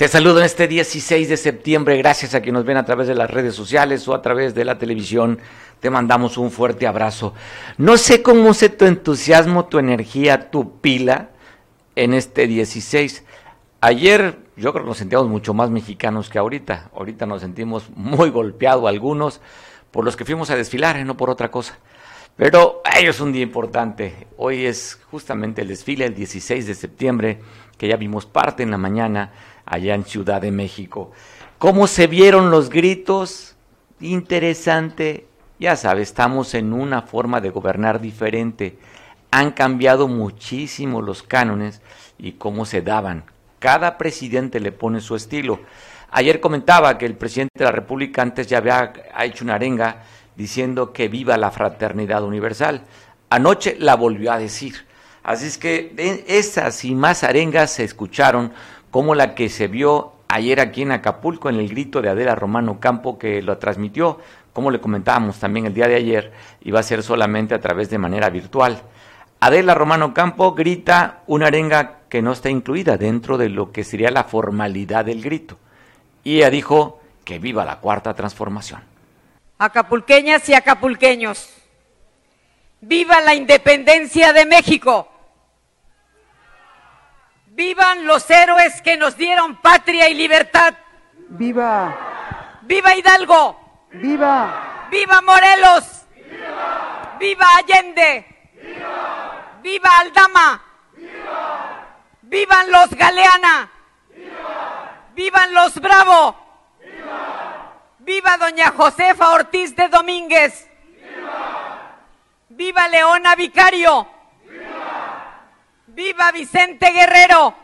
Te saludo en este 16 de septiembre, gracias a quienes nos ven a través de las redes sociales o a través de la televisión. Te mandamos un fuerte abrazo. No sé cómo sé tu entusiasmo, tu energía, tu pila en este 16. Ayer yo creo que nos sentíamos mucho más mexicanos que ahorita. Ahorita nos sentimos muy golpeados algunos por los que fuimos a desfilar, y no por otra cosa. Pero hoy es un día importante. Hoy es justamente el desfile, el 16 de septiembre, que ya vimos parte en la mañana allá en Ciudad de México. ¿Cómo se vieron los gritos? Interesante. Ya sabes, estamos en una forma de gobernar diferente. Han cambiado muchísimo los cánones y cómo se daban. Cada presidente le pone su estilo. Ayer comentaba que el presidente de la República antes ya había hecho una arenga diciendo que viva la fraternidad universal. Anoche la volvió a decir. Así es que esas y más arengas se escucharon como la que se vio ayer aquí en Acapulco en el grito de Adela Romano Campo que lo transmitió, como le comentábamos también el día de ayer, iba a ser solamente a través de manera virtual. Adela Romano Campo grita una arenga que no está incluida dentro de lo que sería la formalidad del grito. Y ella dijo que viva la cuarta transformación. Acapulqueñas y acapulqueños, viva la independencia de México. Vivan los héroes que nos dieron patria y libertad. Viva. Viva Hidalgo. Viva. Viva Morelos. Viva, Viva Allende. Viva, Viva Aldama. Viva. Vivan los Galeana. Viva. Vivan los Bravo. Viva. Viva doña Josefa Ortiz de Domínguez. Viva. Viva Leona Vicario. ¡Viva Vicente Guerrero!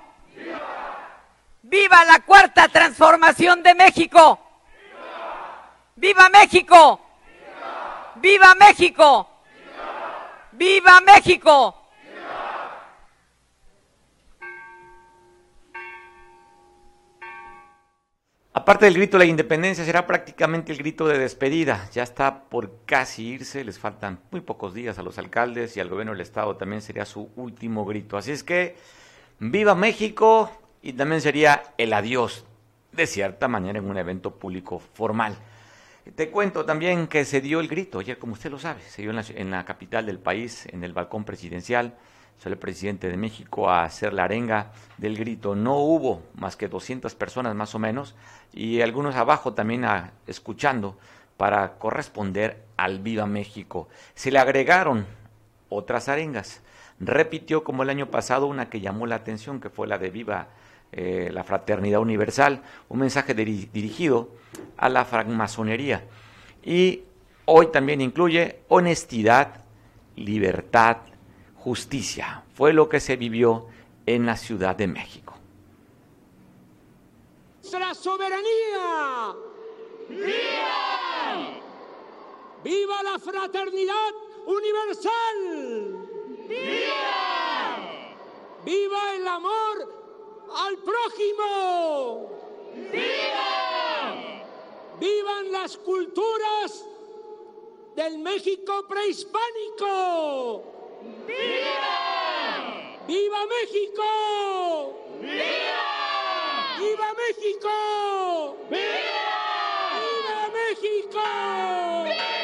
¡Viva! la cuarta transformación de México! ¡Viva, México! ¡Viva, México! ¡Viva, México! Aparte del grito de la independencia, será prácticamente el grito de despedida. Ya está por casi irse, les faltan muy pocos días a los alcaldes y al gobierno del Estado también sería su último grito. Así es que, viva México y también sería el adiós, de cierta manera, en un evento público formal. Te cuento también que se dio el grito, ayer como usted lo sabe, se dio en la, en la capital del país, en el balcón presidencial salió el presidente de México a hacer la arenga del grito. No hubo más que 200 personas más o menos y algunos abajo también escuchando para corresponder al Viva México. Se le agregaron otras arengas. Repitió como el año pasado una que llamó la atención, que fue la de Viva eh, la Fraternidad Universal, un mensaje dirigido a la francmasonería. Y hoy también incluye honestidad, libertad, justicia. Fue lo que se vivió en la Ciudad de México. ¡La soberanía! ¡Viva! ¡Viva la fraternidad universal! ¡Viva! ¡Viva el amor al prójimo! ¡Viva! ¡Vivan las culturas del México prehispánico! ¡Viva! ¡Viva México! ¡Viva! ¡Viva México! ¡Viva! ¡Viva México! mexicanas,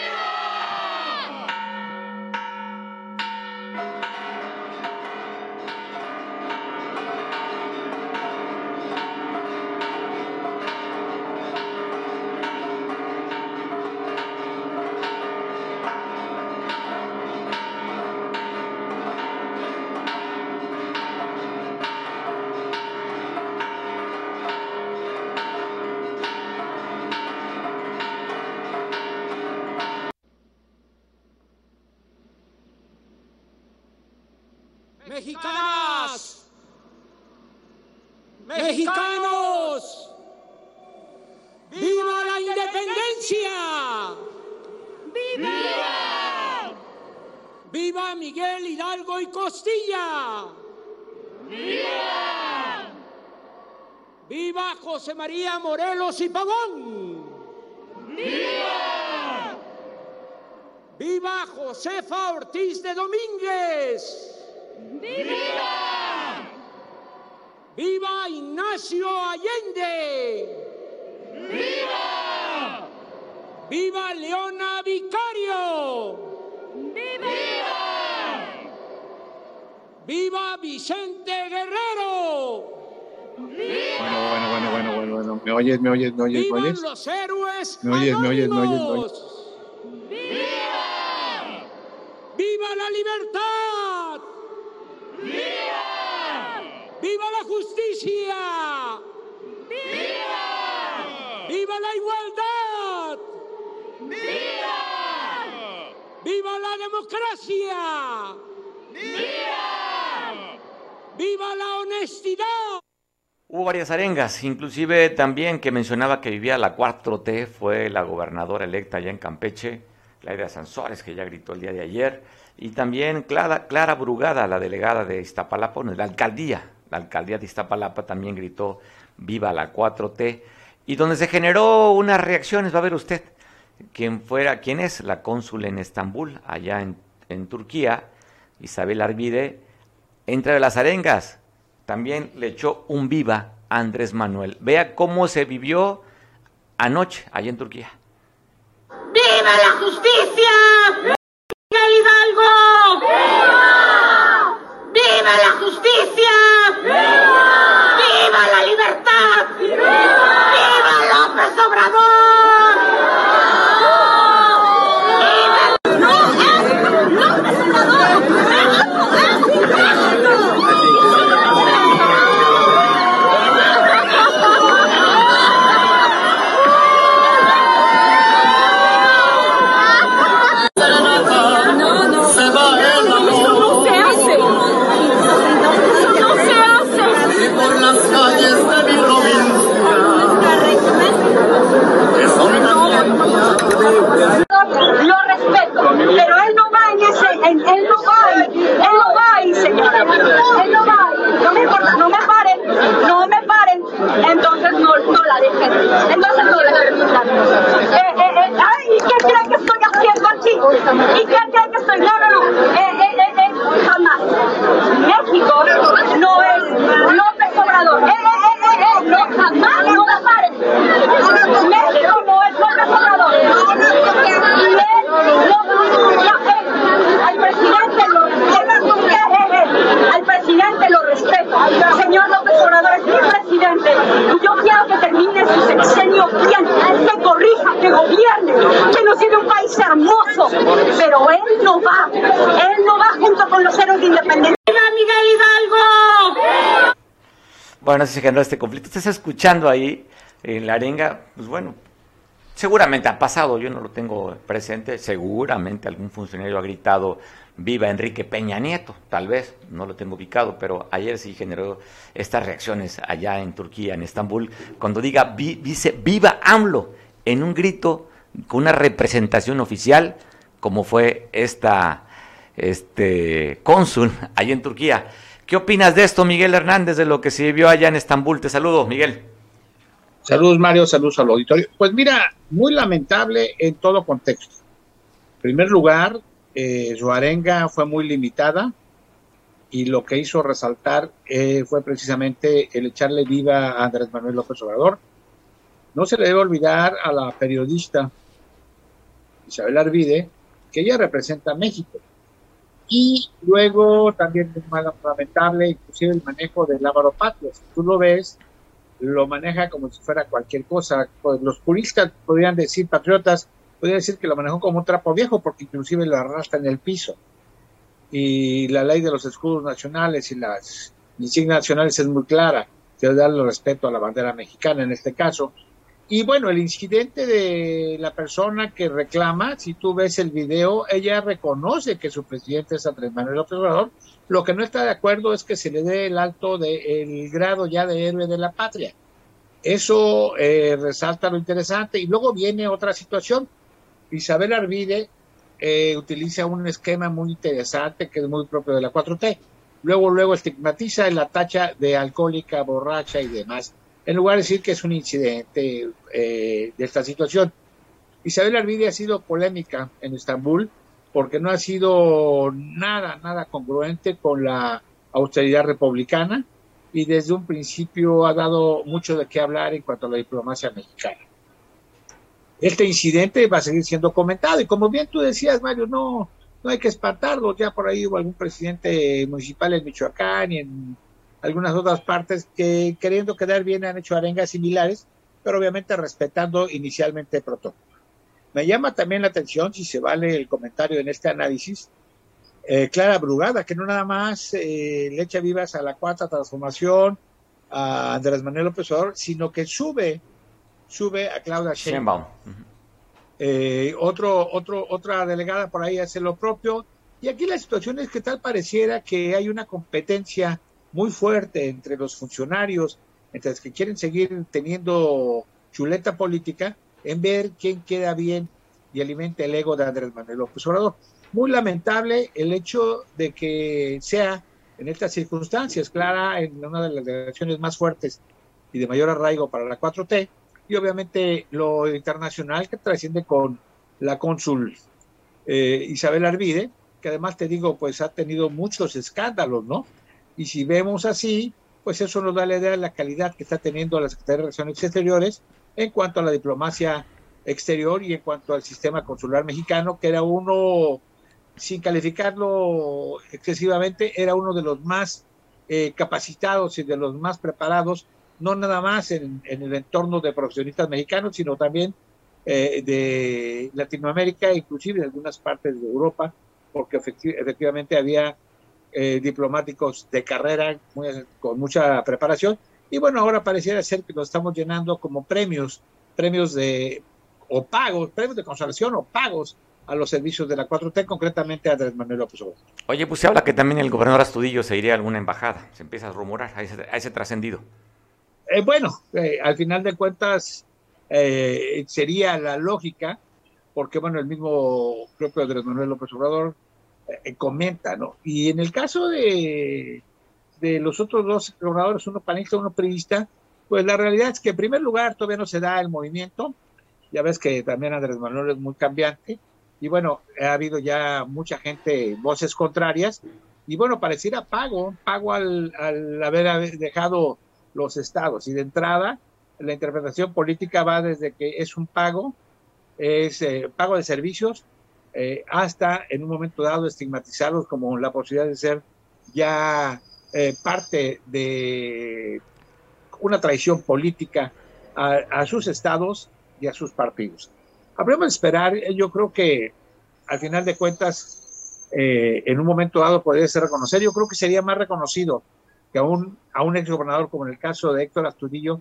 José María Morelos y Pavón, ¡Viva! viva Josefa Ortiz de Domínguez, ¡Viva! ¡Viva Ignacio Allende! ¡Viva! ¡Viva Leona Vicario! ¡Viva! ¡Viva Vicente Guerrero! Bueno, bueno, bueno, bueno, bueno, bueno. ¿Me oyes, me oyes, me oyes, me ¡Vivan oyes? los héroes ¿Me oyes, me oyes, me oyes, me anónimos! ¡Viva! ¡Viva la libertad! ¡Viva! ¡Viva la justicia! ¡Viva! ¡Viva la igualdad! ¡Viva! ¡Viva la democracia! ¡Viva! ¡Viva la honestidad! Hubo varias arengas, inclusive también que mencionaba que vivía la 4T, fue la gobernadora electa allá en Campeche, Laida Sansores, que ya gritó el día de ayer, y también Clara, Brugada, la delegada de Iztapalapa, la alcaldía, la alcaldía de Iztapalapa también gritó viva la 4T, y donde se generó unas reacciones, va a ver usted, quien fuera, quién es la cónsul en Estambul, allá en, en Turquía, Isabel Arvide, entre las arengas, también le echó un viva a Andrés Manuel. Vea cómo se vivió anoche allá en Turquía. ¡Viva la justicia! ¡Miguel Hidalgo! ¡Viva! ¡Viva la justicia! ¡Viva! ¡Viva la libertad! ¡Viva! ¡Viva López Obrador! ¡Viva! ¡No! ¡López Obrador! no se hace. Eso no se hace. por las calles de mi Lo respeto, pero él no va en ese, en- él no va ahí, él no va ahí, señora. Él no va ahí. No me importa, no me paren, no me paren, entonces no, no la dejen. Entonces no la dejen. Eh, eh, eh, ay, ¿y qué creen que estoy haciendo aquí? ¿Y qué creen que estoy? No, no, no. Eh, eh, eh, eh, jamás. México no es López Obrador. Eh, eh, eh, eh, eh, no, jamás no la paren. México no es López Obrador. Y él no- ya, eh, al presidente lo eh, eh, al presidente lo respeto. Señor López Obrador es mi presidente. Y yo quiero que termine su sexenio bien, que corrija, que gobierne, que nos lleve a un país hermoso. Pero él no va. Él no va junto con los héroes de independencia. ¡Viva Miguel Hidalgo! Se generó este conflicto. Usted está escuchando ahí en la arenga, pues bueno, seguramente ha pasado, yo no lo tengo presente, seguramente algún funcionario ha gritado viva Enrique Peña Nieto, tal vez, no lo tengo ubicado, pero ayer sí generó estas reacciones allá en Turquía, en Estambul, cuando diga, vi- dice viva AMLO, en un grito con una representación oficial, como fue esta este cónsul allá en Turquía. ¿Qué opinas de esto, Miguel Hernández, de lo que se vivió allá en Estambul? Te saludo, Miguel. Saludos, Mario, saludos al auditorio. Pues mira, muy lamentable en todo contexto. En primer lugar, eh, su arenga fue muy limitada y lo que hizo resaltar eh, fue precisamente el echarle viva a Andrés Manuel López Obrador. No se le debe olvidar a la periodista Isabel Arvide que ella representa a México. Y luego también es lamentable, inclusive el manejo del Álvaro Patio. Si tú lo ves, lo maneja como si fuera cualquier cosa. Pues los puristas podrían decir, patriotas, podrían decir que lo manejó como un trapo viejo porque inclusive lo arrastra en el piso. Y la ley de los escudos nacionales y las insignias nacionales es muy clara, debe darle respeto a la bandera mexicana en este caso. Y bueno, el incidente de la persona que reclama, si tú ves el video, ella reconoce que su presidente es Andrés Manuel López Obrador. Lo que no está de acuerdo es que se le dé el alto de el grado ya de héroe de la patria. Eso eh, resalta lo interesante. Y luego viene otra situación. Isabel Arvide eh, utiliza un esquema muy interesante que es muy propio de la 4T. Luego, luego estigmatiza la tacha de alcohólica, borracha y demás en lugar de decir que es un incidente eh, de esta situación. Isabel Arvide ha sido polémica en Estambul porque no ha sido nada, nada congruente con la austeridad republicana. y desde un principio ha dado mucho de qué hablar en cuanto a la diplomacia mexicana. Este incidente va a seguir siendo comentado y como bien tú decías, Mario, no, no hay que espantarlo. Ya por ahí hubo algún presidente municipal en Michoacán y en algunas otras partes que queriendo quedar bien han hecho arengas similares, pero obviamente respetando inicialmente el protocolo. Me llama también la atención, si se vale el comentario en este análisis, eh, Clara Brugada, que no nada más eh, le echa vivas a la cuarta transformación, a Andrés Manuel López Obrador, sino que sube, sube a Claudia Sheinbaum. Eh, otro, otro, otra delegada por ahí hace lo propio. Y aquí la situación es que tal pareciera que hay una competencia muy fuerte entre los funcionarios, entre los que quieren seguir teniendo chuleta política, en ver quién queda bien y alimenta el ego de Andrés Manuel López Obrador. Muy lamentable el hecho de que sea en estas circunstancias, Clara, en una de las delegaciones más fuertes y de mayor arraigo para la 4T, y obviamente lo internacional que trasciende con la cónsul eh, Isabel Arvide, que además te digo, pues ha tenido muchos escándalos, ¿no? Y si vemos así, pues eso nos da la idea de la calidad que está teniendo la Secretaría de Relaciones Exteriores en cuanto a la diplomacia exterior y en cuanto al sistema consular mexicano, que era uno, sin calificarlo excesivamente, era uno de los más eh, capacitados y de los más preparados, no nada más en, el entorno de profesionistas mexicanos, sino también eh, de Latinoamérica, inclusive de algunas partes de Europa, porque efectivamente había eh, diplomáticos de carrera con mucha preparación. Y bueno, ahora pareciera ser que nos estamos llenando como premios, premios de o pagos, premios de consolación o pagos a los servicios de la 4T, concretamente a Andrés Manuel López Obrador. Oye, pues se habla que también el gobernador Astudillo se iría a alguna embajada, se empieza a rumorar a ese, trascendido. Eh, bueno, eh, al final de cuentas sería la lógica, porque bueno, el mismo propio Andrés Manuel López Obrador eh, comenta, ¿no? Y en el caso de, de los otros dos gobernadores, uno panista, uno periodista, pues la realidad es que en primer lugar todavía no se da el movimiento, ya ves que también Andrés Manuel es muy cambiante, y bueno, ha habido ya mucha gente, voces contrarias, y bueno, pareciera pago, pago al, al haber dejado los estados, y de entrada la interpretación política va desde que es un pago, es eh, pago de servicios, eh, hasta en un momento dado estigmatizarlos como la posibilidad de ser ya eh, parte de una traición política a, sus estados y a sus partidos. Habremos de esperar, eh, yo creo que al final de cuentas, en un momento dado podría ser reconocer, yo creo que sería más reconocido que a un, a un exgobernador como en el caso de Héctor Astudillo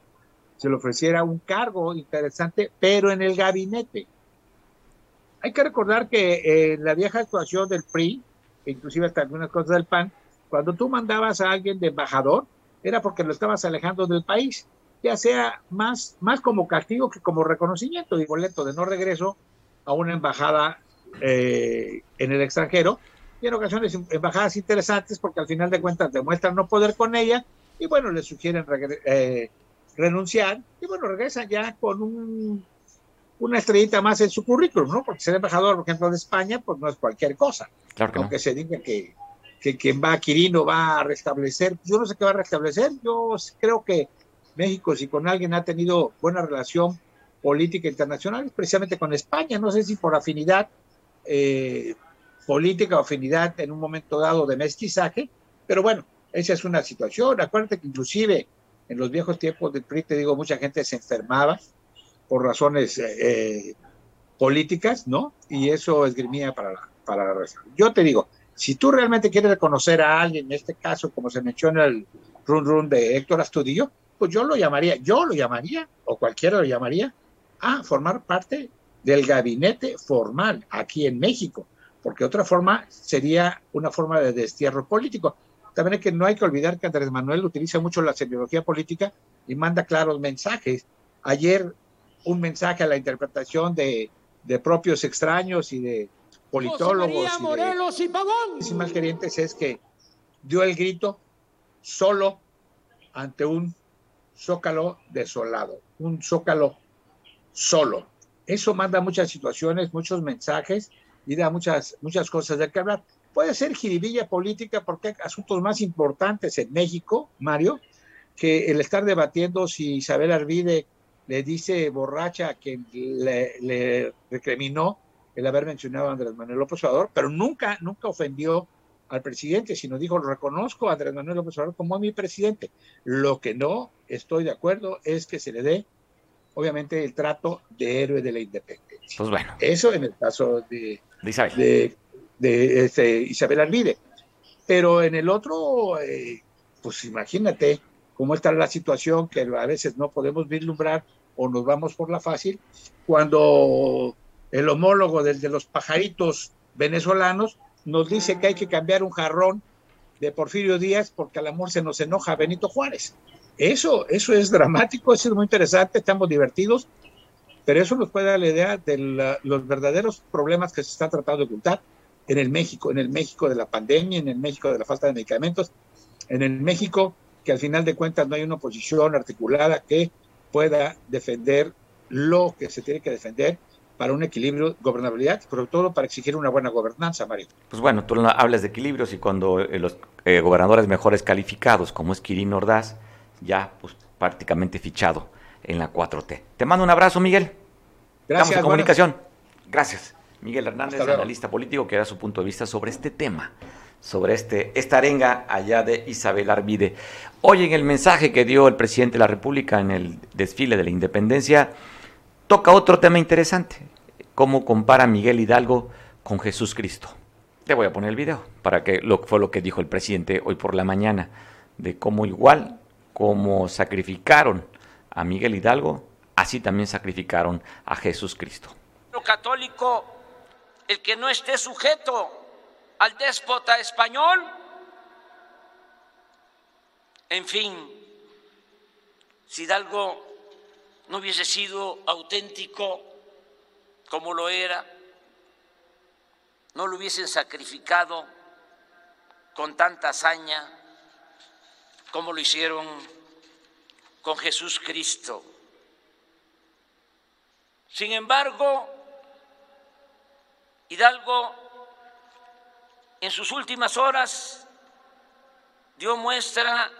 se le ofreciera un cargo interesante, pero en el gabinete hay que recordar que en la vieja actuación del PRI, inclusive hasta algunas cosas del PAN, cuando tú mandabas a alguien de embajador, era porque lo estabas alejando del país, ya sea más, más como castigo que como reconocimiento y boleto de no regreso a una embajada eh, en el extranjero, y en ocasiones embajadas interesantes porque al final de cuentas demuestran no poder con ella y bueno, le sugieren eh, renunciar y bueno, regresan ya con un una estrellita más en su currículum, ¿no? Porque ser embajador, por ejemplo, de España, pues no es cualquier cosa. Claro que Aunque se diga que, que quien va a Quirino va a restablecer, yo no sé qué va a restablecer, yo creo que México, si con alguien ha tenido buena relación política internacional, es precisamente con España, no sé si por afinidad eh, política o afinidad en un momento dado de mestizaje, pero bueno, esa es una situación. Acuérdate que inclusive en los viejos tiempos del PRI, te digo, mucha gente se enfermaba, por razones eh, eh, políticas, ¿no? Y eso esgrimía para la, para la Yo te digo, si tú realmente quieres reconocer a alguien, en este caso, como se menciona el run run de Héctor Astudillo, pues yo lo llamaría, yo lo llamaría, o cualquiera lo llamaría, a formar parte del gabinete formal aquí en México, porque otra forma sería una forma de destierro político. También que no hay que olvidar que Andrés Manuel utiliza mucho la semiología política y manda claros mensajes. Ayer un mensaje a la interpretación de, propios extraños y de politólogos y, Morelos y, querientes es que dio el grito solo ante un zócalo desolado, un zócalo solo. Eso manda muchas situaciones, muchos mensajes y da muchas, muchas cosas de qué hablar. Puede ser jiribilla política porque hay asuntos más importantes en México, Mario, que el estar debatiendo si Isabel Arvide le dice borracha a quien le, le recriminó el haber mencionado a Andrés Manuel López Obrador, pero nunca, nunca ofendió al presidente, sino dijo, reconozco a Andrés Manuel López Obrador como a mi presidente. Lo que no estoy de acuerdo es que se le dé, obviamente, el trato de héroe de la independencia. Pues bueno. Eso en el caso de, de Isabel, de, de, este, Isabel Arvide. Pero en el otro, eh, pues imagínate cómo está la situación que a veces no podemos vislumbrar o nos vamos por la fácil, cuando el homólogo del de los pajaritos venezolanos nos dice que hay que cambiar un jarrón de Porfirio Díaz porque al amor se nos enoja Benito Juárez. Eso, eso es dramático, eso es muy interesante, estamos divertidos, pero eso nos puede dar la idea de la, los verdaderos problemas que se están tratando de ocultar en el México, en el México de la pandemia, en el México de la falta de medicamentos, en el México que al final de cuentas no hay una oposición articulada que pueda defender lo que se tiene que defender para un equilibrio, gobernabilidad, sobre todo para exigir una buena gobernanza, Mario. Pues bueno, tú hablas de equilibrios y cuando eh, los eh, gobernadores mejores calificados, como es Kirin Ordaz, ya pues prácticamente fichado en la 4T. Te mando un abrazo, Miguel. Gracias. Estamos en comunicación. Gracias. Miguel Hernández, analista político, que da su punto de vista sobre este tema, sobre este, esta arenga allá de Isabel Arvide. Hoy en el mensaje que dio el presidente de la República en el desfile de la independencia, toca otro tema interesante, cómo compara Miguel Hidalgo con Jesús Cristo. Te voy a poner el video para que lo fue lo que dijo el presidente hoy por la mañana, de cómo igual como sacrificaron a Miguel Hidalgo, así también sacrificaron a Jesús Cristo. Católico, el que no esté sujeto al déspota español, en fin, si Hidalgo no hubiese sido auténtico como lo era, no lo hubiesen sacrificado con tanta hazaña como lo hicieron con Jesús Cristo. Sin embargo, Hidalgo en sus últimas horas dio muestra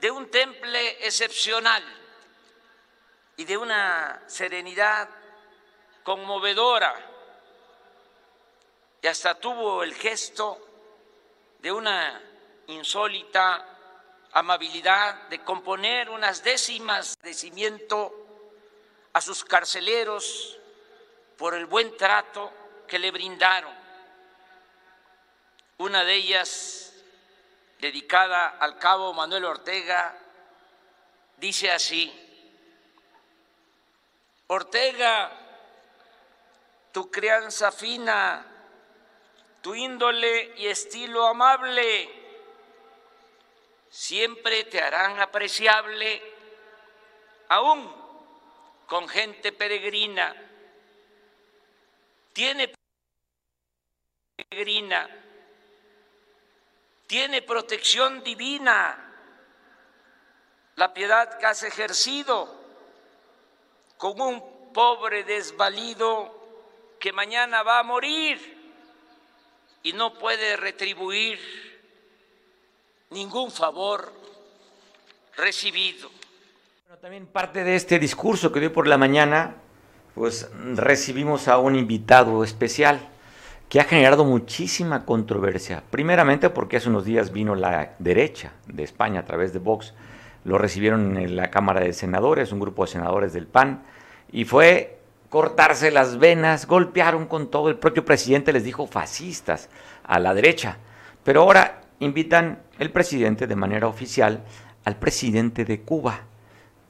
de un temple excepcional y de una serenidad conmovedora y hasta tuvo el gesto de una insólita amabilidad de componer unas décimas de cimiento a sus carceleros por el buen trato que le brindaron. Una de ellas, dedicada al cabo Manuel Ortega, dice así, Ortega, tu crianza fina, tu índole y estilo amable, siempre te harán apreciable, aún con gente peregrina. Tiene peregrina, tiene protección divina, la piedad que has ejercido con un pobre desvalido que mañana va a morir y no puede retribuir ningún favor recibido. También parte de este discurso que dio por la mañana, pues recibimos a un invitado especial que ha generado muchísima controversia. Primeramente porque hace unos días vino la derecha de España a través de Vox, lo recibieron en la Cámara de Senadores, un grupo de senadores del PAN, y fue cortarse las venas, golpearon con todo, el propio presidente les dijo fascistas a la derecha, pero ahora invitan el presidente de manera oficial al presidente de Cuba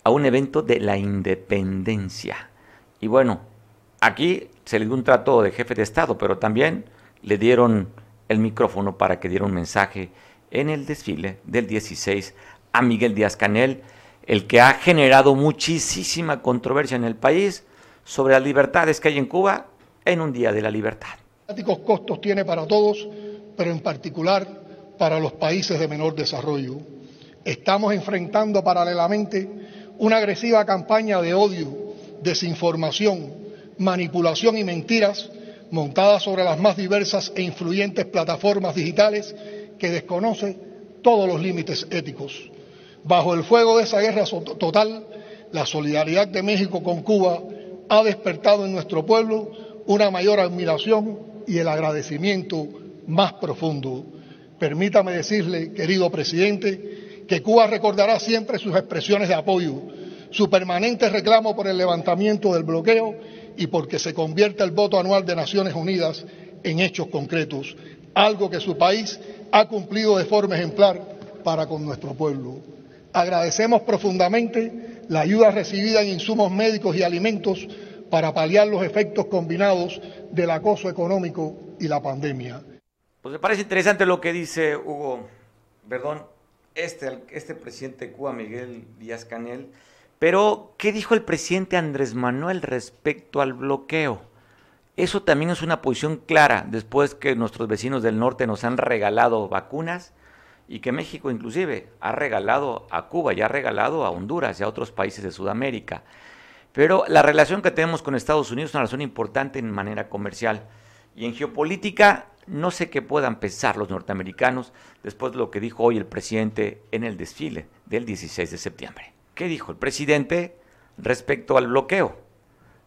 a un evento de la independencia. Y bueno, aquí se le dio un trato de jefe de Estado, pero también le dieron el micrófono para que diera un mensaje en el desfile del 16 a Miguel Díaz Canel, el que ha generado muchísima controversia en el país sobre las libertades que hay en Cuba en un día de la libertad. costos tiene para todos, pero en particular para los países de menor desarrollo. Estamos enfrentando paralelamente una agresiva campaña de odio, desinformación, manipulación y mentiras montada sobre las más diversas e influyentes plataformas digitales que desconoce todos los límites éticos Bajo el fuego de esa guerra total, la solidaridad de México con Cuba ha despertado en nuestro pueblo una mayor admiración y el agradecimiento más profundo. Permítame decirle, querido presidente, que Cuba recordará siempre sus expresiones de apoyo, su permanente reclamo por el levantamiento del bloqueo y porque se convierta el voto anual de Naciones Unidas en hechos concretos, algo que su país ha cumplido de forma ejemplar para con nuestro pueblo. Agradecemos profundamente la ayuda recibida en insumos médicos y alimentos para paliar los efectos combinados del acoso económico y la pandemia. Pues me parece interesante lo que dice Hugo, perdón, este, este presidente de Cuba, Miguel Díaz Canel, pero ¿qué dijo el presidente Andrés Manuel respecto al bloqueo? Eso también es una posición clara después que nuestros vecinos del norte nos han regalado vacunas y que México inclusive ha regalado a Cuba y ha regalado a Honduras y a otros países de Sudamérica. Pero la relación que tenemos con Estados Unidos es una relación importante en manera comercial. Y en geopolítica no sé qué puedan pensar los norteamericanos después de lo que dijo hoy el presidente en el desfile del 16 de septiembre. ¿Qué dijo el presidente respecto al bloqueo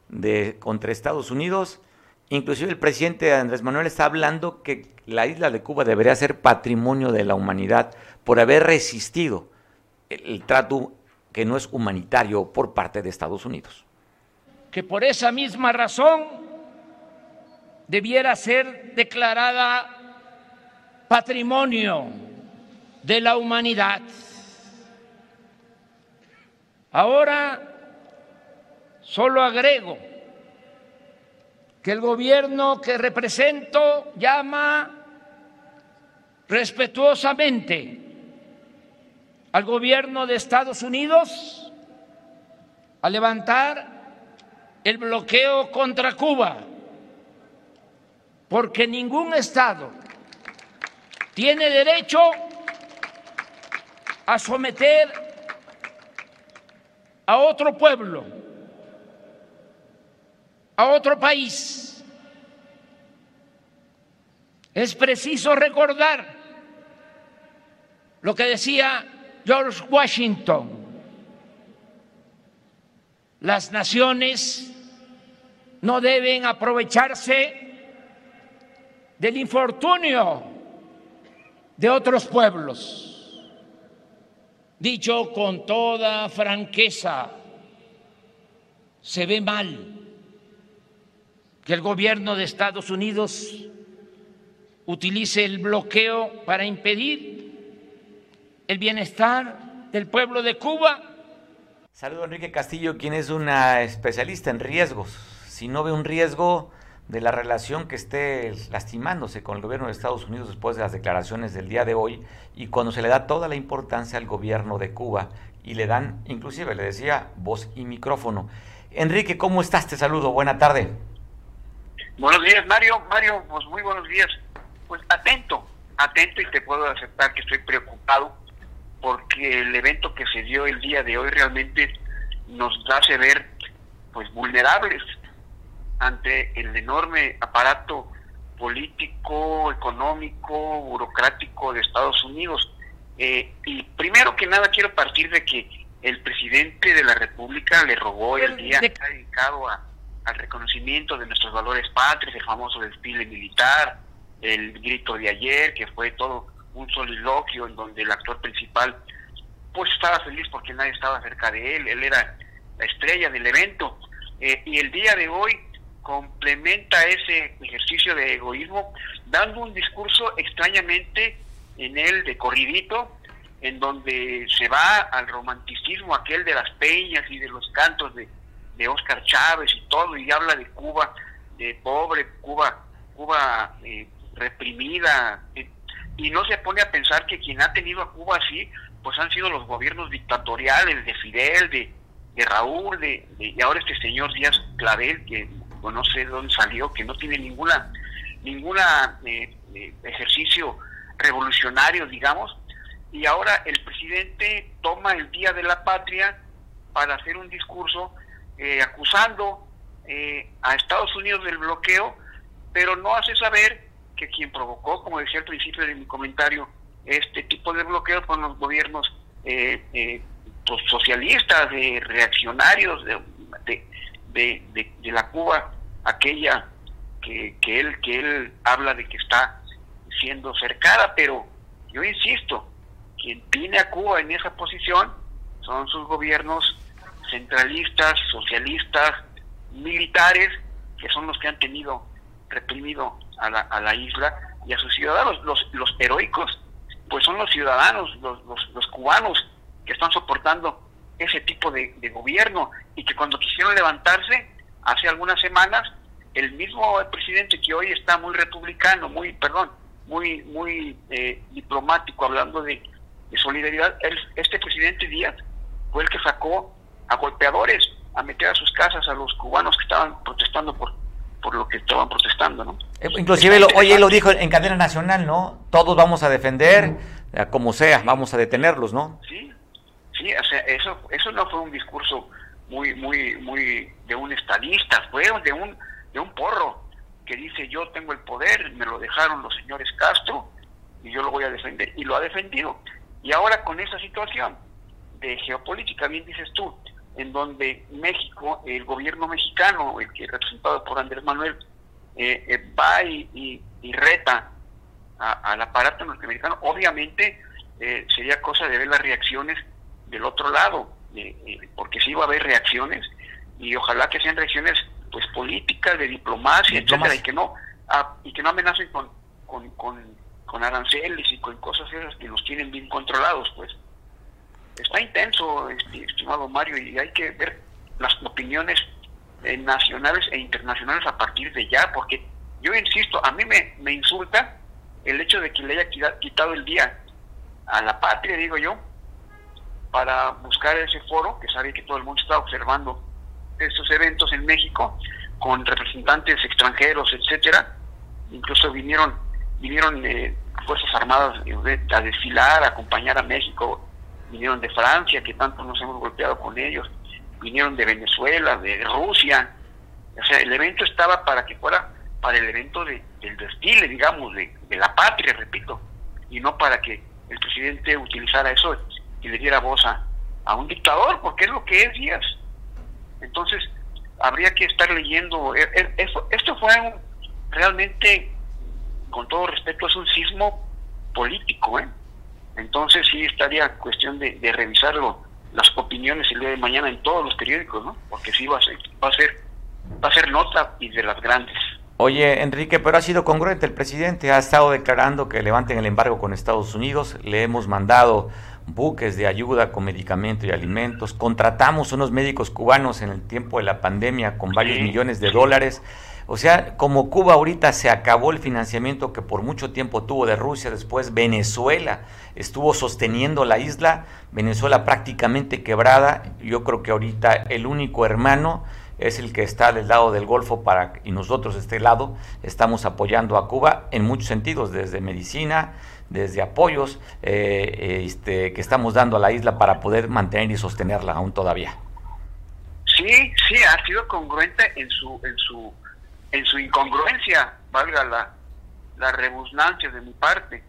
de, contra Estados Unidos Inclusive el presidente Andrés Manuel está hablando que la isla de Cuba debería ser patrimonio de la humanidad por haber resistido el, trato que no es humanitario por parte de Estados Unidos. Que por esa misma razón debiera ser declarada patrimonio de la humanidad. Ahora solo agrego que el gobierno que represento llama respetuosamente al gobierno de Estados Unidos a levantar el bloqueo contra Cuba, porque ningún Estado tiene derecho a someter a otro pueblo a otro país. Es preciso recordar lo que decía George Washington. Las naciones no deben aprovecharse del infortunio de otros pueblos. Dicho con toda franqueza, se ve mal que el gobierno de Estados Unidos utilice el bloqueo para impedir el bienestar del pueblo de Cuba. Saludo Enrique Castillo, quien es una especialista en riesgos. Si no ve un riesgo de la relación que esté lastimándose con el gobierno de Estados Unidos después de las declaraciones del día de hoy y cuando se le da toda la importancia al gobierno de Cuba y le dan, inclusive le decía, voz y micrófono. Enrique, ¿cómo estás? Te saludo, buena tarde. Buenos días, Mario. Mario, pues muy buenos días. Pues atento, atento y te puedo aceptar que estoy preocupado porque el evento que se dio el día de hoy realmente nos hace ver pues vulnerables ante el enorme aparato político, económico, burocrático de Estados Unidos. Eh, y primero que nada quiero partir de que el presidente de la República le robó el día dedicado a al reconocimiento de nuestros valores patrios, el famoso desfile militar, el grito de ayer, que fue todo un soliloquio en donde el actor principal pues estaba feliz porque nadie estaba cerca de él, él era la estrella del evento. Eh, y el día de hoy complementa ese ejercicio de egoísmo dando un discurso extrañamente en él de corridito, en donde se va al romanticismo aquel de las peñas y de los cantos de, de Oscar Chávez y todo, y habla de Cuba, de pobre Cuba, Cuba eh, reprimida, eh, y no se pone a pensar que quien ha tenido a Cuba así, pues han sido los gobiernos dictatoriales de Fidel, de, de Raúl, de, y ahora este señor Díaz Clavel, que no sé de dónde salió, que no tiene ninguna, ninguna eh, ejercicio revolucionario, digamos, y ahora el presidente toma el Día de la Patria para hacer un discurso eh, acusando eh, a Estados Unidos del bloqueo, pero no hace saber que quien provocó, como decía al principio de mi comentario, este tipo de bloqueo fueron los gobiernos eh, eh, pues, socialistas, de reaccionarios de, de, de, la Cuba, aquella que, que, él, que él habla de que está siendo cercada, pero yo insisto, quien tiene a Cuba en esa posición son sus gobiernos centralistas, socialistas, militares, que son los que han tenido reprimido a la, a la isla y a sus ciudadanos. Los, los heroicos, pues son los ciudadanos, los, los, cubanos que están soportando ese tipo de, gobierno y que cuando quisieron levantarse hace algunas semanas, el mismo presidente que hoy está muy republicano, muy, perdón, muy, muy eh, diplomático hablando de, de solidaridad, este presidente Díaz fue el que sacó a golpeadores a meter a sus casas a los cubanos que estaban protestando por, por lo que estaban protestando, ¿no? Eh, inclusive, lo, oye, lo dijo en cadena nacional, ¿no? Todos vamos a defender, eh, como sea, vamos a detenerlos, ¿no? Sí, sí, o sea, eso, eso no fue un discurso muy, muy, muy de un estadista, fue de un, de un porro que dice yo tengo el poder, me lo dejaron los señores Castro y yo lo voy a defender, y lo ha defendido. Y ahora con esa situación de geopolítica, bien dices tú, en donde México, el gobierno mexicano, el que representado por Andrés Manuel, eh, eh, va y, reta al aparato norteamericano, obviamente eh, sería cosa de ver las reacciones del otro lado, porque sí va a haber reacciones y ojalá que sean reacciones pues políticas, de diplomacia, etcétera, y que no ah, y que no amenacen con, con, con, con aranceles y con cosas esas que nos tienen bien controlados, pues. Está intenso, este, estimado Mario, y hay que ver las opiniones eh, nacionales e internacionales a partir de ya, porque yo insisto, a mí me, me insulta el hecho de que le haya quitado el día a la patria, digo yo, para buscar ese foro, que sabe que todo el mundo está observando estos eventos en México, con representantes extranjeros, etcétera, incluso vinieron vinieron eh, fuerzas armadas a desfilar, a acompañar a México. Vinieron de Francia, que tanto nos hemos golpeado con ellos, vinieron de Venezuela, de Rusia. O sea, el evento estaba para que fuera para el evento de, del desfile, digamos, de, la patria, repito, y no para que el presidente utilizara eso y le diera voz a, un dictador, porque es lo que es Díaz. Entonces, habría que estar leyendo. E, e, esto fue realmente, con todo respeto, es un sismo político, ¿eh? Entonces sí estaría cuestión de, de revisarlo, las opiniones el día de mañana en todos los periódicos, ¿no? Porque sí va a ser, va a ser, va a ser nota y de las grandes. Oye, Enrique, pero ha sido congruente el presidente, ha estado declarando que levanten el embargo con Estados Unidos, le hemos mandado buques de ayuda con medicamentos y alimentos, contratamos unos médicos cubanos en el tiempo de la pandemia con varios millones de dólares. O sea, como Cuba ahorita se acabó el financiamiento que por mucho tiempo tuvo de Rusia, después Venezuela estuvo sosteniendo la isla, Venezuela prácticamente quebrada, yo creo que ahorita el único hermano es el que está del lado del Golfo para y nosotros de este lado estamos apoyando a Cuba en muchos sentidos, desde medicina, desde apoyos eh, eh, este, que estamos dando a la isla para poder mantener y sostenerla aún todavía. Sí, sí, ha sido congruente en su en su en su incongruencia, valga la, la rebusnancia de mi parte,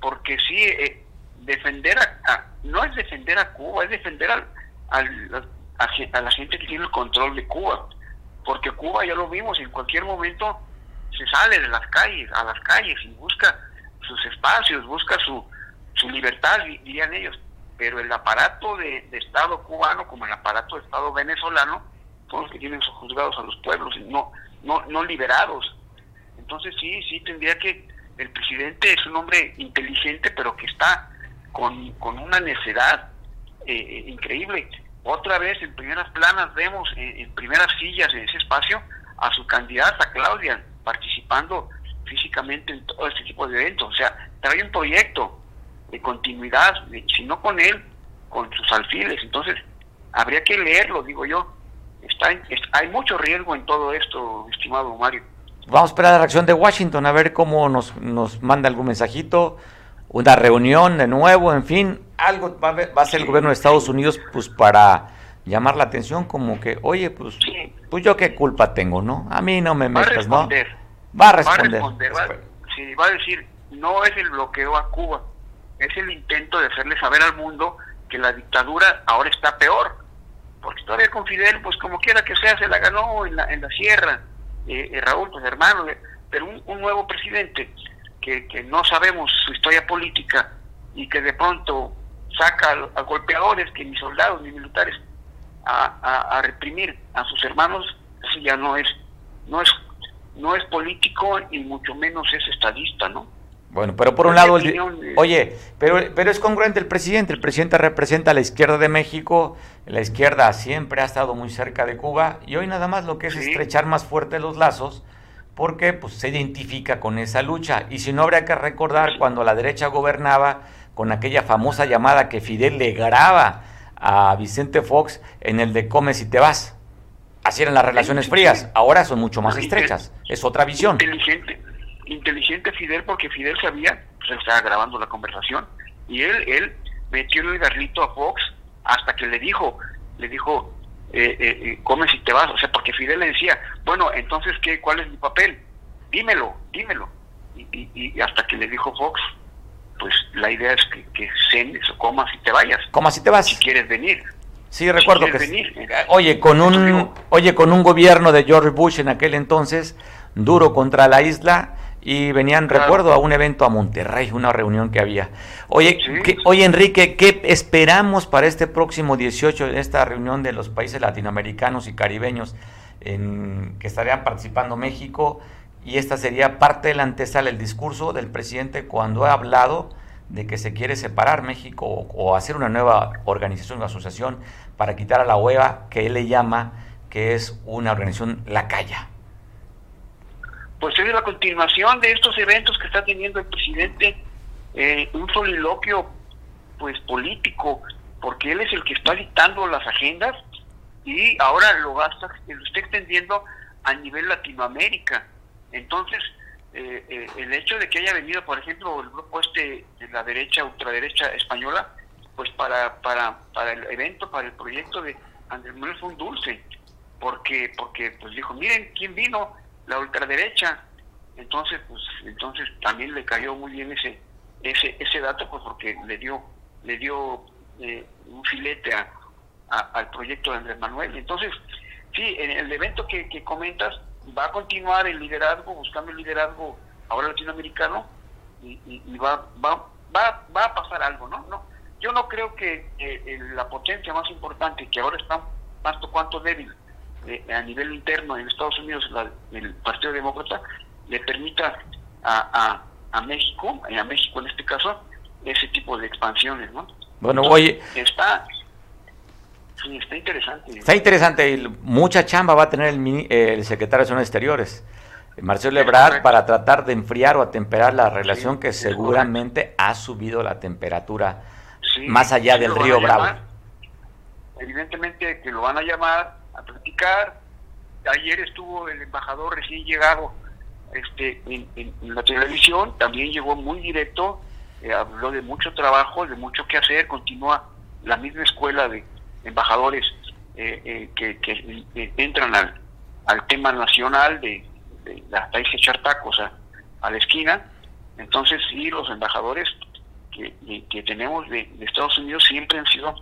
porque sí, eh, defender a, no es defender a Cuba, es defender al, al, a, la gente que tiene el control de Cuba, porque Cuba ya lo vimos, en cualquier momento se sale de las calles, a las calles y busca sus espacios, busca su, su libertad, dirían ellos, pero el aparato de, Estado cubano como el aparato de Estado venezolano son los que tienen juzgados a los pueblos, no no, no liberados. Entonces sí, sí tendría que, el presidente es un hombre inteligente, pero que está con, con una necedad eh, eh, increíble. Otra vez en primeras planas vemos en, primeras sillas en ese espacio a su candidata Claudia participando físicamente en todo este tipo de eventos. O sea, trae un proyecto de continuidad, si no con él, con sus alfiles. Entonces, habría que leerlo, digo yo, está, hay mucho riesgo en todo esto, estimado Mario. Vamos a esperar la reacción de Washington, a ver cómo nos, nos manda algún mensajito, una reunión de nuevo, en fin, algo va a, va a hacer el gobierno de Estados Unidos pues para llamar la atención como que, oye, pues, pues yo qué culpa tengo, ¿no? A mí no me metas, ¿no? Va a responder. Va a responder. Va, a decir, no es el bloqueo a Cuba, es el intento de hacerle saber al mundo que la dictadura ahora está peor, porque todavía con Fidel, pues como quiera que sea, se la ganó en la, en la sierra, eh, eh, Raúl, pues hermano, pero un, nuevo presidente que, que, no sabemos su historia política y que de pronto saca a, golpeadores, que ni soldados ni militares, a, a, reprimir a sus hermanos, eso ya no es, no es, no es político y mucho menos es estadista, ¿no? Bueno, pero por un lado, oye, pero, pero es congruente el presidente. El presidente representa a la izquierda de México. La izquierda siempre ha estado muy cerca de Cuba y hoy nada más lo que es estrechar más fuerte los lazos porque pues, se identifica con esa lucha. Y si no, habría que recordar cuando la derecha gobernaba con aquella famosa llamada que Fidel le graba a Vicente Fox en el de Comes y te vas. Así eran las relaciones frías. Ahora son mucho más estrechas. Es otra visión. Inteligente inteligente Fidel porque Fidel sabía, pues estaba grabando la conversación y él, él metió el garrito a Fox hasta que le dijo, le dijo, eh, eh, eh, come si te vas, o sea, porque Fidel le decía, bueno, entonces, ¿qué, ¿cuál es mi papel? Dímelo, dímelo. Y, y, hasta que le dijo Fox, pues la idea es que, que cenes o comas y te vayas. Comas y te vas. Si quieres venir. Sí, recuerdo que oye, con un oye, con un gobierno de George Bush en aquel entonces duro contra la isla, y venían, recuerdo, a un evento a Monterrey, una reunión que había. Oye, oye Enrique, ¿qué esperamos para este próximo 18, esta reunión de los países latinoamericanos y caribeños en que estarían participando México? Y esta sería parte de la antesala, el discurso del presidente cuando ha hablado de que se quiere separar México o, hacer una nueva organización, una asociación para quitar a la OEA, que él le llama que es una organización lacaya pues es la continuación de estos eventos que está teniendo el presidente, eh, un soliloquio pues político, porque él es el que está dictando las agendas y ahora lo, va lo está extendiendo a nivel Latinoamérica. Entonces, eh, eh, el hecho de que haya venido, por ejemplo, el grupo este de la derecha, ultraderecha española, pues para, para, para el evento, para el proyecto de Andrés Manuel fue un dulce, porque, porque pues dijo, miren quién vino, la ultraderecha. Entonces, pues, entonces también le cayó muy bien ese, ese, ese dato, pues porque le dio, le dio eh, un filete a, al proyecto de Andrés Manuel. Entonces, sí, en el evento que, que comentas va a continuar el liderazgo, buscando el liderazgo ahora latinoamericano y, y, va, va, va, va a pasar algo, ¿no? no yo no creo que la potencia más importante, que ahora está tanto cuanto débil, eh, a nivel interno en Estados Unidos, el Partido Demócrata, le permita a, a, México, a México en este caso, ese tipo de expansiones, ¿no? Bueno, oye... Está, está interesante. Está interesante, y mucha chamba va a tener el, el secretario de Asuntos Exteriores. Marcelo Ebrard para tratar de enfriar o atemperar la relación que seguramente ha subido la temperatura más allá del río Bravo. evidentemente que lo van a llamar a platicar. Ayer estuvo el embajador recién llegado este, en, la televisión, también llegó muy directo, eh, habló de mucho trabajo, de mucho que hacer, continúa la misma escuela de embajadores eh, eh, que, entran al, al, tema nacional de, de la país echar tacos a, la esquina. Entonces sí, los embajadores que, que tenemos de, Estados Unidos siempre han sido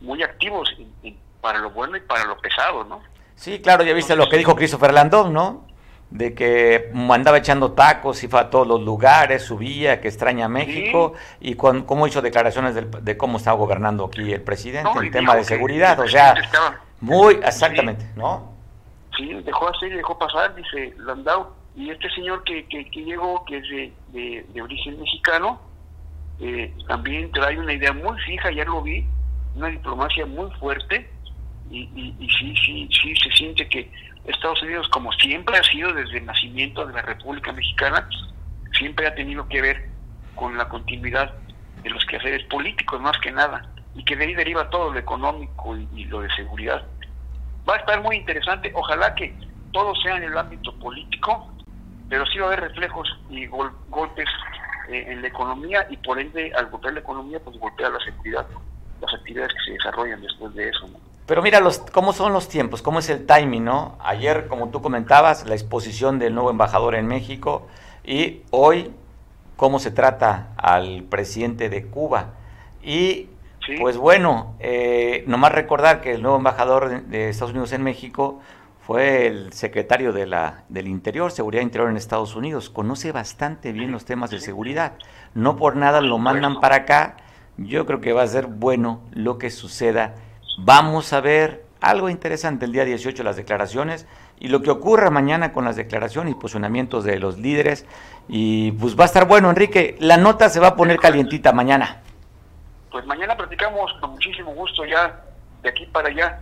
muy activos en para lo bueno y para lo pesado, ¿no? Sí, claro, ya viste lo que dijo Christopher Landon, ¿no? De que andaba echando tacos y fue a todos los lugares, subía, que extraña México, y con, cómo hizo declaraciones de, cómo estaba gobernando aquí el presidente en tema de seguridad, o sea, muy exactamente, ¿no? Sí, dejó así, dejó pasar, dice Landau, y este señor que, que, llegó, que es de, de, origen mexicano, eh, también trae una idea muy fija, ya lo vi, una diplomacia muy fuerte, y, y, sí, sí, sí se siente que Estados Unidos, como siempre ha sido desde el nacimiento de la República Mexicana, siempre ha tenido que ver con la continuidad de los quehaceres políticos más que nada, y que de ahí deriva todo lo económico y, lo de seguridad. Va a estar muy interesante, ojalá que todo sea en el ámbito político, pero sí va a haber reflejos y golpes eh, en la economía y por ende al golpear la economía pues golpea la seguridad, las actividades que se desarrollan después de eso. ¿no? Pero mira los, cómo son los tiempos, cómo es el timing, ¿no? Ayer, como tú comentabas, la exposición del nuevo embajador en México y hoy cómo se trata al presidente de Cuba. Y Pues bueno, eh, nomás recordar que el nuevo embajador de Estados Unidos en México fue el secretario de la, del Interior, Seguridad Interior en Estados Unidos. Conoce bastante bien los temas de seguridad. No por nada lo mandan para acá. Yo creo que va a ser bueno lo que suceda. Vamos a ver algo interesante el día 18, las declaraciones y lo que ocurra mañana con las declaraciones y posicionamientos de los líderes. Y pues va a estar bueno, Enrique. La nota se va a poner calientita mañana. Pues mañana platicamos con muchísimo gusto ya de aquí para allá,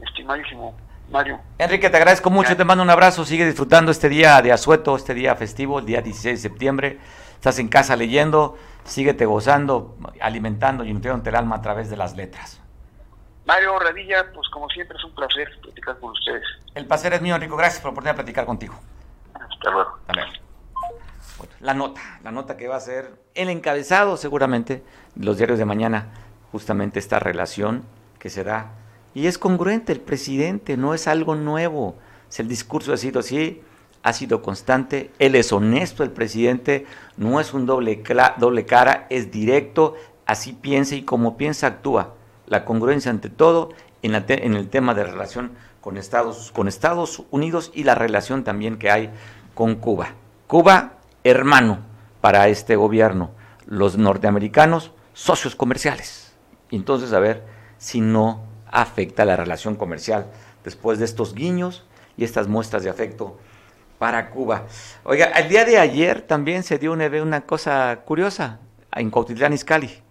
estimadísimo Mario. Enrique, te agradezco mucho, te mando un abrazo, sigue disfrutando este día de asueto, este día festivo, el día 16 de septiembre. Estás en casa leyendo, síguete gozando, alimentando y nutriéndote el alma a través de las letras. Mario Radilla, pues como siempre es un placer platicar con ustedes. El placer es mío, Enrico, gracias por la oportunidad de platicar contigo. Hasta luego. la nota, la nota que va a ser el encabezado seguramente de los diarios de mañana, justamente esta relación que se da y es congruente el presidente, no es algo nuevo. Si el discurso ha sido así, ha sido constante, él es honesto, el presidente no es un doble, doble cara, es directo, así piensa y como piensa actúa. La congruencia ante todo en, el tema de relación con Estados, con Estados Unidos y la relación también que hay con Cuba. Cuba, hermano para este gobierno, los norteamericanos, socios comerciales. Entonces, a ver si no afecta la relación comercial después de estos guiños y estas muestras de afecto para Cuba. Oiga, el día de ayer también se dio una, una cosa curiosa en Cuautitlán Izcalli.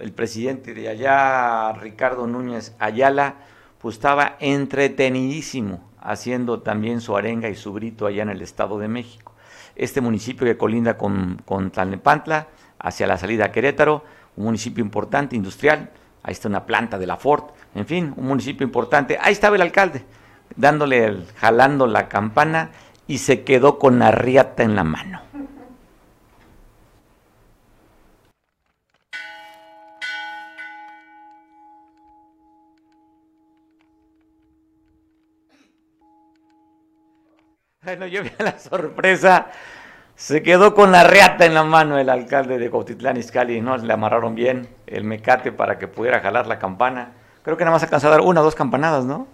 El presidente de allá, Ricardo Núñez Ayala, pues estaba entretenidísimo haciendo también su arenga y su grito allá en el Estado de México. Este municipio que colinda con, con Tlalnepantla, hacia la salida a Querétaro, un municipio importante, industrial, ahí está una planta de la Ford, en fin, un municipio importante. Ahí estaba el alcalde, dándole, jalando la campana y se quedó con la riata en la mano. Bueno, yo vi la sorpresa se quedó con la reata en la mano el alcalde de Cautitlán Izcalli, ¿no? Le amarraron bien el mecate para que pudiera jalar la campana. Creo que nada más alcanzó a dar una o dos campanadas, ¿no?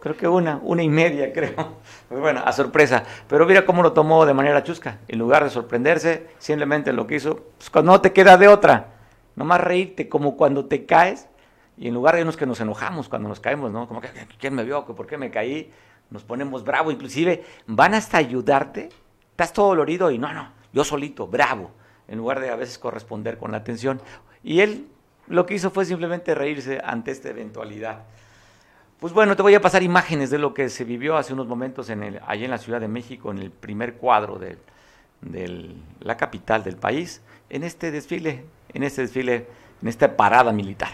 Creo que una, una y media, creo. Pues bueno, a sorpresa. Pero mira cómo lo tomó de manera chusca. En lugar de sorprenderse, simplemente lo que hizo, pues cuando no te queda de otra, nomás reírte como cuando te caes. Y en lugar de unos que nos enojamos cuando nos caemos, ¿no? Como que, ¿quién me vio? ¿Por qué me caí? Nos ponemos bravo. Inclusive, van hasta ayudarte estás todo dolorido y no, no, yo solito, bravo, en lugar de a veces corresponder con la atención. Y él lo que hizo fue simplemente reírse ante esta eventualidad. Pues bueno, te voy a pasar imágenes de lo que se vivió hace unos momentos en el, allá en la Ciudad de México, en el primer cuadro de, de la capital del país, en este desfile, en este desfile, en esta parada militar.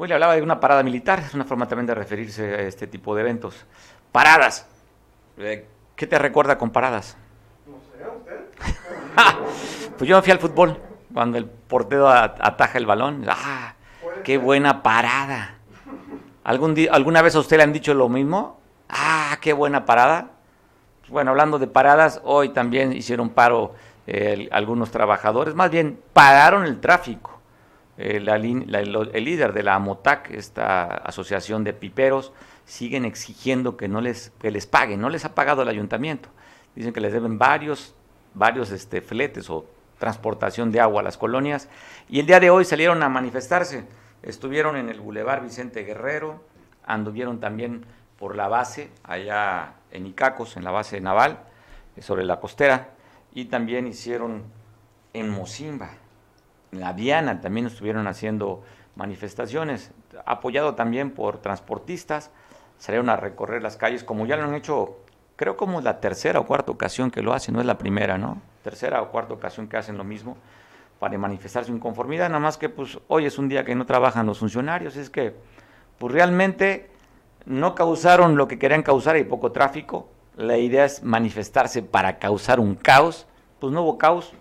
Hoy le hablaba de una parada militar, es una forma también de referirse a este tipo de eventos. Paradas. Eh, ¿Qué te recuerda con paradas? No sé, ¿usted? pues yo me fui al fútbol, cuando el portero ataja el balón. ¡Ah! ¡Qué buena parada! ¿Algún ¿Alguna vez a usted le han dicho lo mismo? ¡Ah, qué buena parada! Pues bueno, hablando de paradas, hoy también hicieron paro eh, algunos trabajadores, más bien pararon el tráfico. Eh, el líder de la AMOTAC, esta asociación de piperos, siguen exigiendo que no les, que les paguen, no les ha pagado el ayuntamiento. Dicen que les deben varios, varios este, fletes o transportación de agua a las colonias. Y el día de hoy salieron a manifestarse. Estuvieron en el Boulevard Vicente Guerrero, anduvieron también por la base, allá en Icacos, en la base naval, eh, sobre la costera, y también hicieron en Mocimba, en la Diana también estuvieron haciendo manifestaciones, apoyado también por transportistas, salieron a recorrer las calles, como ya lo han hecho, creo como la tercera o cuarta ocasión que lo hacen, no es la primera, ¿no? Tercera o cuarta ocasión que hacen lo mismo para manifestar su inconformidad, nada más que pues hoy es un día que no trabajan los funcionarios, es que pues realmente no causaron lo que querían causar, hay poco tráfico, la idea es manifestarse para causar un caos, pues no hubo caos,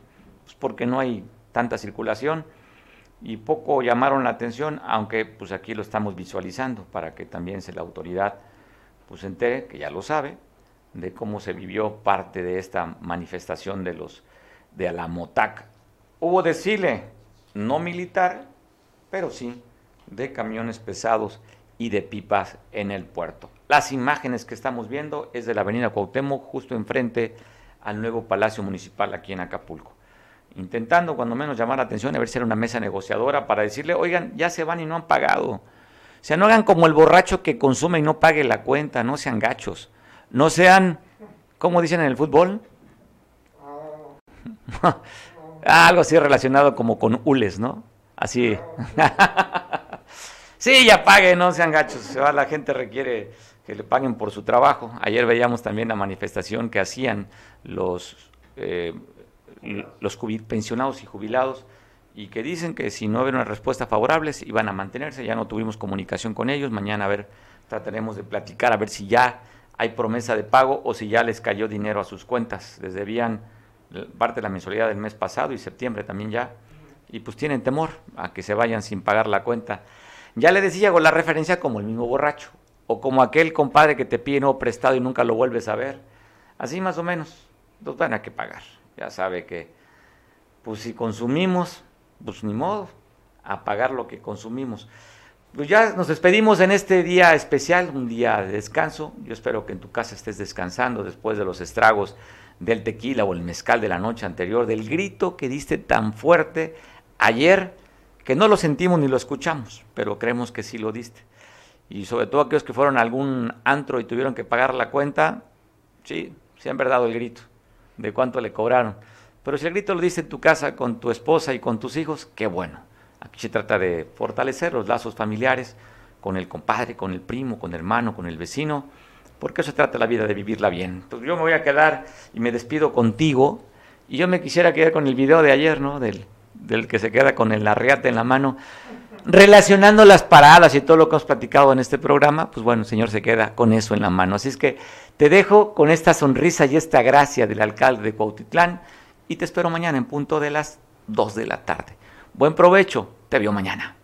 pues porque no hay tanta circulación y poco llamaron la atención, aunque pues aquí lo estamos visualizando para que también se la autoridad pues entere, que ya lo sabe, de cómo se vivió parte de esta manifestación de los de Alamotac. Hubo desfile no militar, pero sí de camiones pesados y de pipas en el puerto. Las imágenes que estamos viendo es de la avenida Cuauhtémoc, justo enfrente al nuevo Palacio Municipal aquí en Acapulco. Intentando cuando menos llamar la atención a ver si era una mesa negociadora para decirle, oigan, ya se van y no han pagado. O sea, no hagan como el borracho que consume y no pague la cuenta, no sean gachos. No sean, ¿cómo dicen en el fútbol? Algo así relacionado como con hules, ¿no? Así. Sí, ya paguen, no sean gachos. La gente requiere que le paguen por su trabajo. Ayer veíamos también la manifestación que hacían los, eh, los pensionados y jubilados y que dicen que si no hubiera una respuesta favorable iban a mantenerse. Ya no tuvimos comunicación con ellos. Mañana a ver, trataremos de platicar a ver si ya hay promesa de pago o si ya les cayó dinero a sus cuentas. Les debían parte de la mensualidad del mes pasado y septiembre también ya. Y pues tienen temor a que se vayan sin pagar la cuenta. Ya le decía, hago la referencia como el mismo borracho, o como aquel compadre que te pide no prestado y nunca lo vuelves a ver. Así más o menos. Entonces van a que pagar. Ya sabe que, pues si consumimos, pues ni modo, a pagar lo que consumimos. Pues ya nos despedimos en este día especial, un día de descanso. Yo espero que en tu casa estés descansando después de los estragos del tequila o el mezcal de la noche anterior, del grito que diste tan fuerte ayer que no lo sentimos ni lo escuchamos, pero creemos que sí lo diste. Y sobre todo aquellos que fueron a algún antro y tuvieron que pagar la cuenta, sí, se han verdad el grito de cuánto le cobraron. Pero si el grito lo diste en tu casa con tu esposa y con tus hijos, qué bueno. Aquí se trata de fortalecer los lazos familiares con el compadre, con el primo, con el hermano, con el vecino, porque eso se trata la vida de vivirla bien. Entonces yo me voy a quedar y me despido contigo y yo me quisiera quedar con el video de ayer, ¿no? Del, del que se queda con el arriate en la mano, relacionando las paradas y todo lo que hemos platicado en este programa, pues bueno, el Señor se queda con eso en la mano. Así es que te dejo con esta sonrisa y esta gracia del alcalde de Cuautitlán y te espero mañana en punto de las 2 de la tarde. Buen provecho, te veo mañana.